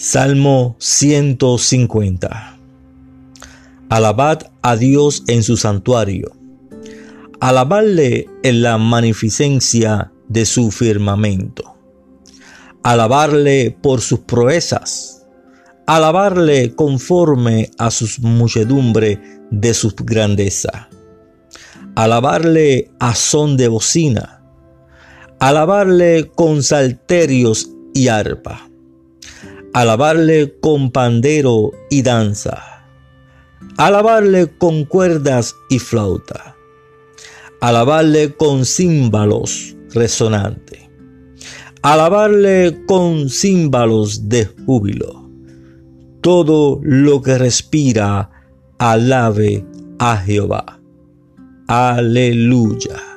Salmo 150 Alabad a Dios en su santuario. Alabarle en la magnificencia de su firmamento. Alabarle por sus proezas. Alabarle conforme a sus muchedumbre de su grandeza. Alabarle a son de bocina. Alabarle con salterios y arpa alabarle con pandero y danza, alabarle con cuerdas y flauta, alabarle con címbalos resonantes, alabarle con címbalos de júbilo. Todo lo que respira, alabe a Jehová. Aleluya.